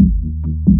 thank you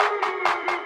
Thank you.